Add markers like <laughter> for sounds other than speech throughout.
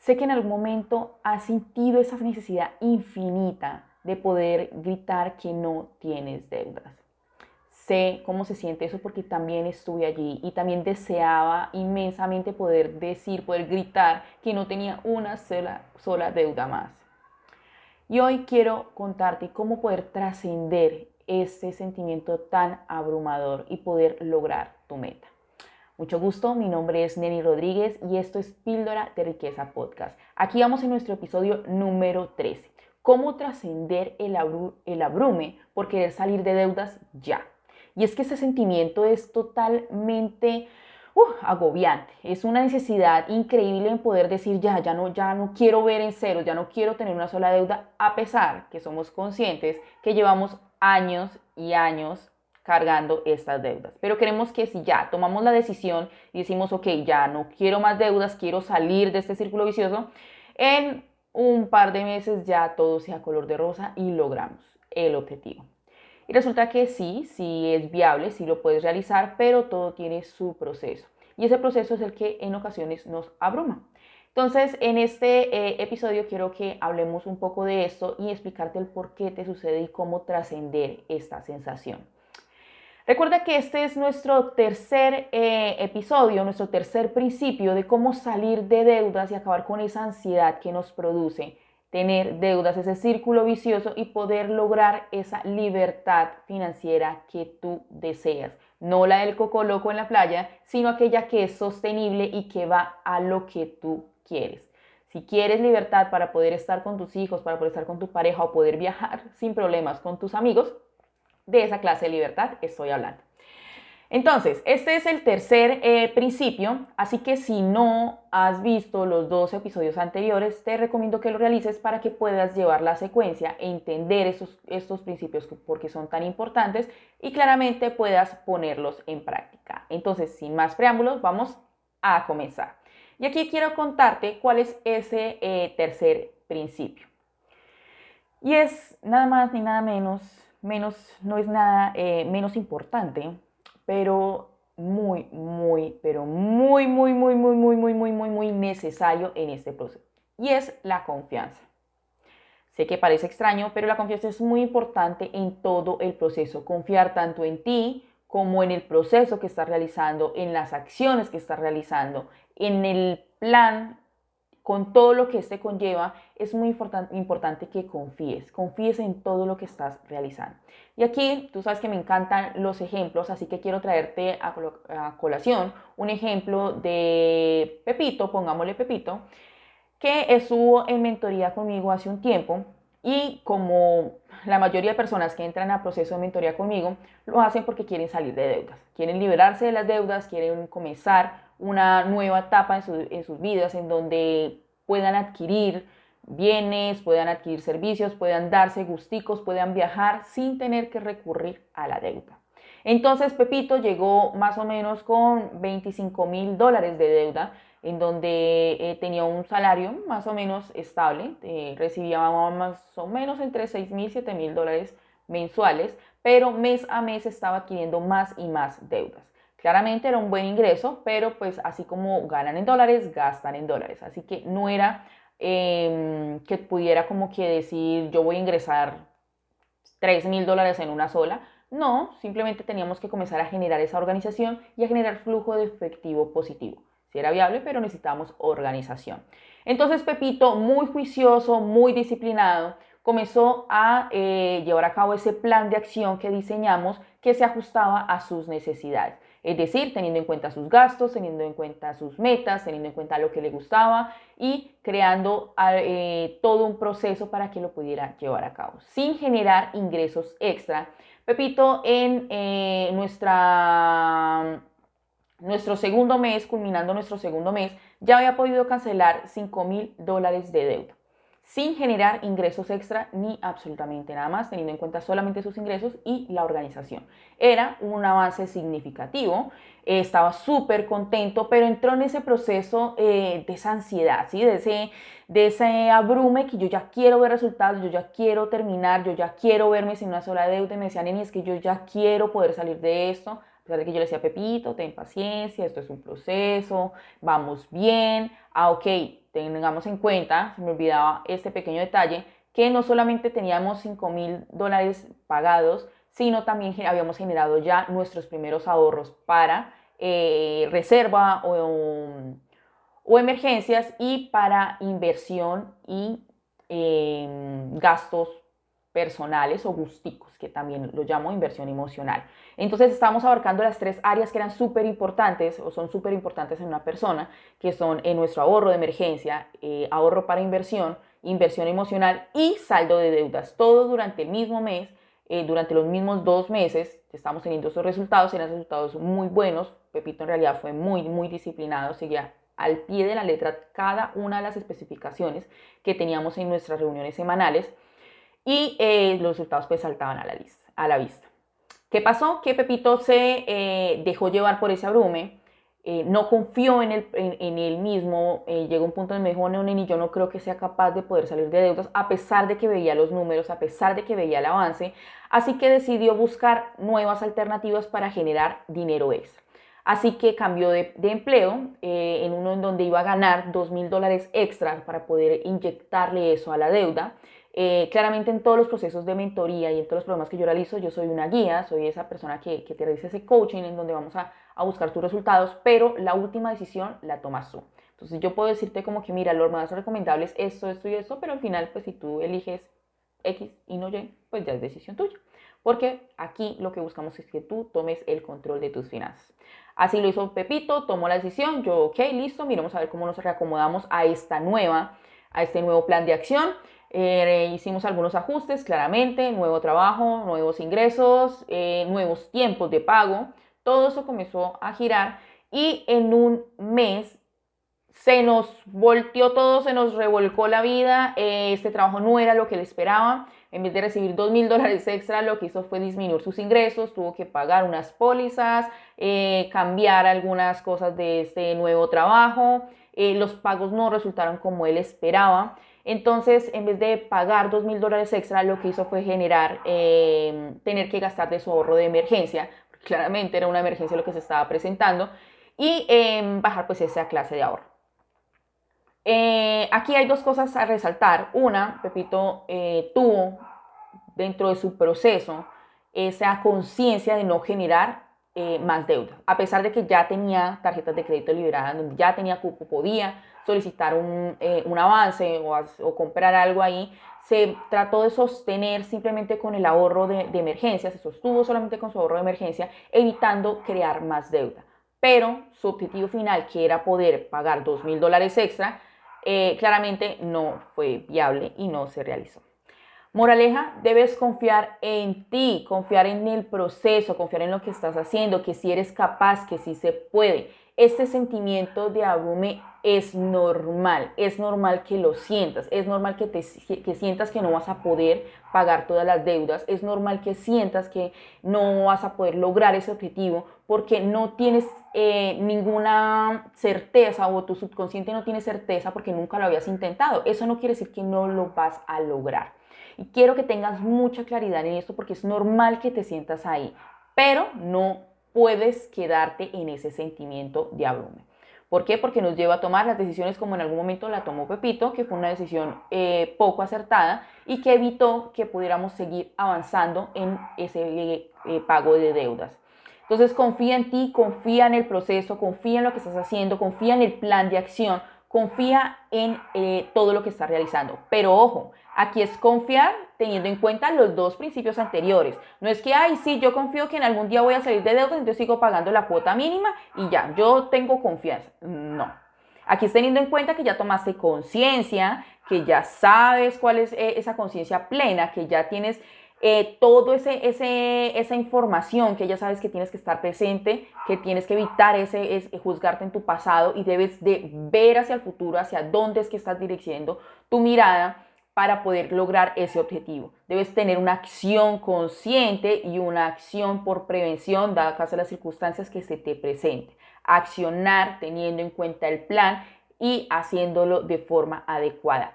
Sé que en algún momento has sentido esa necesidad infinita de poder gritar que no tienes deudas. Sé cómo se siente eso porque también estuve allí y también deseaba inmensamente poder decir, poder gritar que no tenía una sola, sola deuda más. Y hoy quiero contarte cómo poder trascender ese sentimiento tan abrumador y poder lograr tu meta. Mucho gusto, mi nombre es Neni Rodríguez y esto es Píldora de Riqueza Podcast. Aquí vamos en nuestro episodio número 13. Cómo trascender el, abrume por querer salir de deudas ya. Y es que ese sentimiento es totalmente agobiante. Es una necesidad increíble en poder decir ya, ya no, ya no quiero ver en cero, ya no quiero tener una sola deuda, a pesar que somos conscientes que llevamos años y años cargando estas deudas. Pero queremos que si ya tomamos la decisión y decimos, ok, ya no quiero más deudas, quiero salir de este círculo vicioso, en un par de meses ya todo sea color de rosa y logramos el objetivo. Y resulta que sí, sí es viable, sí lo puedes realizar, pero todo tiene su proceso. Y ese proceso es el que en ocasiones nos abruma. Entonces, en este eh, episodio quiero que hablemos un poco de esto y explicarte el por qué te sucede y cómo trascender esta sensación. Recuerda que este es nuestro tercer eh, episodio, nuestro tercer principio de cómo salir de deudas y acabar con esa ansiedad que nos produce tener deudas, ese círculo vicioso y poder lograr esa libertad financiera que tú deseas. No la del coco loco en la playa, sino aquella que es sostenible y que va a lo que tú quieres. Si quieres libertad para poder estar con tus hijos, para poder estar con tu pareja o poder viajar <laughs> sin problemas con tus amigos, de esa clase de libertad estoy hablando. Entonces, este es el tercer eh, principio, así que si no has visto los dos episodios anteriores, te recomiendo que lo realices para que puedas llevar la secuencia, entender esos, estos principios porque son tan importantes y claramente puedas ponerlos en práctica. Entonces, sin más preámbulos, vamos a comenzar. Y aquí quiero contarte cuál es ese eh, tercer principio. Y es nada más ni nada menos, menos no es nada eh, menos importante pero muy, muy, pero muy, muy, muy, muy, muy, muy, muy, muy, muy necesario en este proceso. Y es la confianza. Sé que parece extraño, pero la confianza es muy importante en todo el proceso. Confiar tanto en ti como en el proceso que estás realizando, en las acciones que estás realizando, en el plan con todo lo que este conlleva, es muy importante que confíes, confíes en todo lo que estás realizando. Y aquí, tú sabes que me encantan los ejemplos, así que quiero traerte a, colación un ejemplo de Pepito, pongámosle Pepito, que estuvo en mentoría conmigo hace un tiempo y como la mayoría de personas que entran a proceso de mentoría conmigo, lo hacen porque quieren salir de deudas, quieren liberarse de las deudas, quieren comenzar una nueva etapa en, sus vidas en donde puedan adquirir bienes, puedan adquirir servicios, puedan darse gusticos, puedan viajar sin tener que recurrir a la deuda. Entonces Pepito llegó más o menos con 25 mil dólares de deuda, en donde eh, tenía un salario más o menos estable, eh, recibía más o menos entre 6 mil y 7 mil dólares mensuales, pero mes a mes estaba adquiriendo más y más deudas. Claramente era un buen ingreso, pero pues así como ganan en dólares, gastan en dólares. Así que no era em, que pudiera como que decir yo voy a ingresar 3 mil dólares en una sola. No, simplemente teníamos que comenzar a generar esa organización y a generar flujo de efectivo positivo. Si era viable, pero necesitábamos organización. Entonces Pepito, muy juicioso, muy disciplinado, comenzó a eh, llevar a cabo ese plan de acción que diseñamos que se ajustaba a sus necesidades. Es decir, teniendo en cuenta sus gastos, teniendo en cuenta sus metas, teniendo en cuenta lo que le gustaba y creando eh, todo un proceso para que lo pudiera llevar a cabo, sin generar ingresos extra. Pepito, en eh, nuestro segundo mes, culminando nuestro segundo mes, ya había podido cancelar 5 mil dólares de deuda sin generar ingresos extra ni absolutamente nada más, teniendo en cuenta solamente sus ingresos y la organización. Era un avance significativo, estaba súper contento, pero entró en ese proceso eh, de esa ansiedad, ¿sí? de, ese, de ese abrume que yo ya quiero ver resultados, yo ya quiero terminar, yo ya quiero verme sin una sola deuda. Y me decían, Neni, es que yo ya quiero poder salir de esto, de que yo le decía, Pepito, ten paciencia, esto es un proceso, vamos bien, ah, ok, tengamos en cuenta, se me olvidaba este pequeño detalle, que no solamente teníamos 5 mil dólares pagados, sino también habíamos generado ya nuestros primeros ahorros para eh, reserva o, emergencias y para inversión y em, gastos personales o gusticos, que también lo llamo inversión emocional. Entonces estamos abarcando las tres áreas que eran súper importantes o son súper importantes en una persona, que son en nuestro ahorro de emergencia, eh, ahorro para inversión, inversión emocional y saldo de deudas. Todo durante el mismo mes, eh, durante los mismos dos meses, estamos teniendo esos resultados, eran resultados muy buenos. Pepito en realidad fue muy, muy disciplinado, seguía al pie de la letra cada una de las especificaciones que teníamos en nuestras reuniones semanales y eh, los resultados pues saltaban a la, vista. ¿Qué pasó? Que Pepito se eh, dejó llevar por ese abrume, eh, no confió en él, en, mismo, llegó un punto donde me dijo, no, Neni, yo no creo que sea capaz de poder salir de deudas, a pesar de que veía los números, a pesar de que veía el avance, así que decidió buscar nuevas alternativas para generar dinero extra. Así que cambió de, empleo en uno en donde iba a ganar dos mil dólares extra para poder inyectarle eso a la deuda. Eh, claramente en todos los procesos de mentoría y en todos los programas que yo realizo, yo soy una guía, soy esa persona que, te realiza ese coaching en donde vamos a, buscar tus resultados, pero la última decisión la tomas tú. Entonces yo puedo decirte como que mira, lo más recomendable es esto, esto y esto, pero al final pues si tú eliges X y no Y, pues ya es decisión tuya. Porque aquí lo que buscamos es que tú tomes el control de tus finanzas. Así lo hizo Pepito, tomó la decisión, yo, ok, listo, miremos a ver cómo nos reacomodamos a esta nueva, a este nuevo plan de acción. Eh, hicimos algunos ajustes, claramente, nuevo trabajo, nuevos ingresos, eh, nuevos tiempos de pago. Todo eso comenzó a girar y en un mes se nos volteó todo, se nos revolcó la vida. Eh, este trabajo no era lo que le esperaba. En vez de recibir dos mil dólares extra, lo que hizo fue disminuir sus ingresos, tuvo que pagar unas pólizas, cambiar algunas cosas de este nuevo trabajo. los pagos no resultaron como él esperaba. Entonces, en vez de pagar dos mil dólares extra, lo que hizo fue generar, eh, tener que gastar de su ahorro de emergencia, claramente era una emergencia lo que se estaba presentando, y em, bajar pues esa clase de ahorro. Eh, aquí hay dos cosas a resaltar. Una, Pepito eh, tuvo dentro de su proceso esa conciencia de no generar más deuda, a pesar de que ya tenía tarjetas de crédito liberadas, ya tenía cupo, podía solicitar un, eh, un avance o, comprar algo ahí, se trató de sostener simplemente con el ahorro de, de, emergencia, se sostuvo solamente con su ahorro de emergencia, evitando crear más deuda. Pero su objetivo final, que era poder pagar dos mil dólares extra, eh, claramente no fue viable y no se realizó. Moraleja, debes confiar en ti, confiar en el proceso, confiar en lo que estás haciendo, que si eres capaz, que si se puede. Este sentimiento de abrume es normal, es normal que lo sientas, es normal que, te, que sientas que no vas a poder pagar todas las deudas, es normal que sientas que no vas a poder lograr ese objetivo porque no tienes eh, ninguna certeza o tu subconsciente no tiene certeza porque nunca lo habías intentado. Eso no quiere decir que no lo vas a lograr. Y quiero que tengas mucha claridad en esto porque es normal que te sientas ahí, pero no puedes quedarte en ese sentimiento de abrume. ¿Por qué? Porque nos lleva a tomar las decisiones como en algún momento la tomó Pepito, que fue una decisión eh, poco acertada y que evitó que pudiéramos seguir avanzando en ese eh, pago de deudas. Entonces confía en ti, confía en el proceso, confía en lo que estás haciendo, confía en el plan de acción, confía en eh, todo lo que estás realizando. Pero ojo, Aquí es confiar teniendo en cuenta los dos principios anteriores. No es que, ay, sí, yo confío que en algún día voy a salir de deuda, entonces sigo pagando la cuota mínima y ya, yo tengo confianza. No. Aquí es teniendo en cuenta que ya tomaste conciencia, que ya sabes cuál es eh, esa conciencia plena, que ya tienes eh, todo ese, esa información que ya sabes que tienes que estar presente, que tienes que evitar ese, juzgarte en tu pasado y debes de ver hacia el futuro, hacia dónde es que estás dirigiendo tu mirada para poder lograr ese objetivo. Debes tener una acción consciente y una acción por prevención, dada caso las circunstancias que se te presenten. Accionar teniendo en cuenta el plan y haciéndolo de forma adecuada.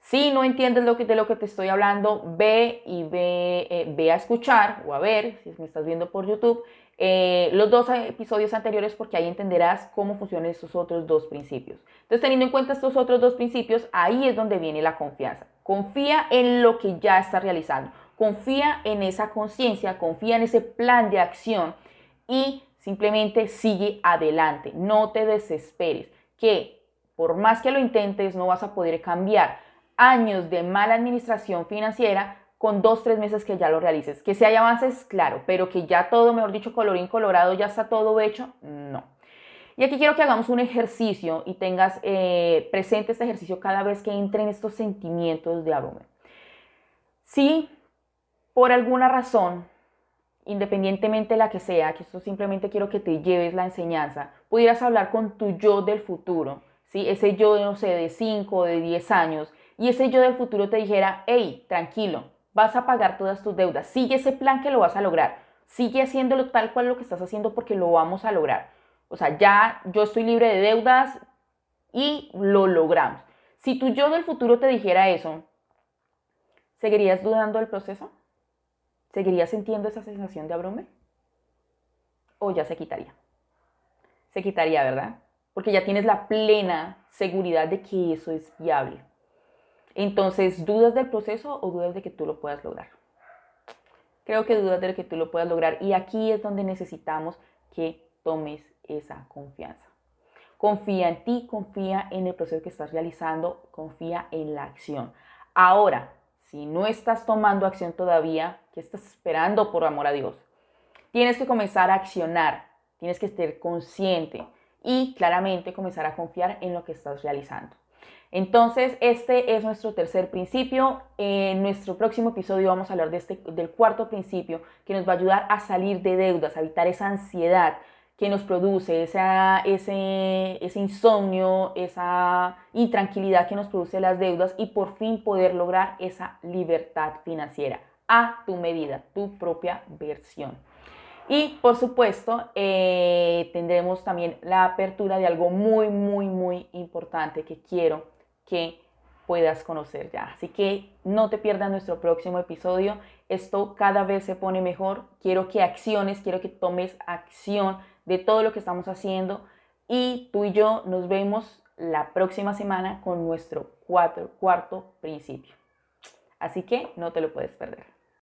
Si no entiendes lo que, de lo que te estoy hablando, ve y ve, eh, ve a escuchar o a ver, si me estás viendo por YouTube, eh, los dos episodios anteriores porque ahí entenderás cómo funcionan estos otros dos principios. Entonces, teniendo en cuenta estos otros dos principios, ahí es donde viene la confianza. Confía en lo que ya estás realizando. Confía en esa conciencia, confía en ese plan de acción y simplemente sigue adelante. No te desesperes, que por más que lo intentes no vas a poder cambiar años de mala administración financiera con dos, tres meses que ya lo realices. Que si hay avances, claro, pero que ya todo, mejor dicho, colorín colorado, ya está todo hecho, no. Y aquí quiero que hagamos un ejercicio y tengas eh, presente este ejercicio cada vez que entren estos sentimientos de abruma. Si por alguna razón, independientemente de la que sea, que esto simplemente quiero que te lleves la enseñanza, pudieras hablar con tu yo del futuro, ¿sí? ese yo, no sé, de 5 o de 10 años, y ese yo del futuro te dijera, hey, tranquilo, vas a pagar todas tus deudas, sigue ese plan que lo vas a lograr, sigue haciéndolo tal cual lo que estás haciendo porque lo vamos a lograr. O sea, ya yo estoy libre de deudas y lo logramos. Si tu yo del futuro te dijera eso, ¿seguirías dudando del proceso? ¿Seguirías sintiendo esa sensación de abrome? ¿O ya se quitaría? Se quitaría, ¿verdad? Porque ya tienes la plena seguridad de que eso es viable. Entonces, ¿dudas del proceso o dudas de que tú lo puedas lograr? Creo que dudas de que tú lo puedas lograr y aquí es donde necesitamos que tomes esa confianza. Confía en ti, confía en el proceso que estás realizando, confía en la acción. Ahora, si no estás tomando acción todavía, ¿qué estás esperando por amor a Dios? Tienes que comenzar a accionar, tienes que estar consciente y claramente comenzar a confiar en lo que estás realizando. Entonces, este es nuestro tercer principio. En nuestro próximo episodio vamos a hablar de este, del cuarto principio que nos va a ayudar a salir de deudas, a evitar esa ansiedad que nos produce, esa, ese, ese insomnio, esa intranquilidad que nos produce las deudas y por fin poder lograr esa libertad financiera a tu medida, tu propia versión. Y por supuesto, eh, tendremos también la apertura de algo muy, muy, muy importante que quiero que puedas conocer ya. Así que no te pierdas nuestro próximo episodio. Esto cada vez se pone mejor. Quiero que acciones, quiero que tomes acción de todo lo que estamos haciendo. Y tú y yo nos vemos la próxima semana con nuestro cuarto principio. Así que no te lo puedes perder.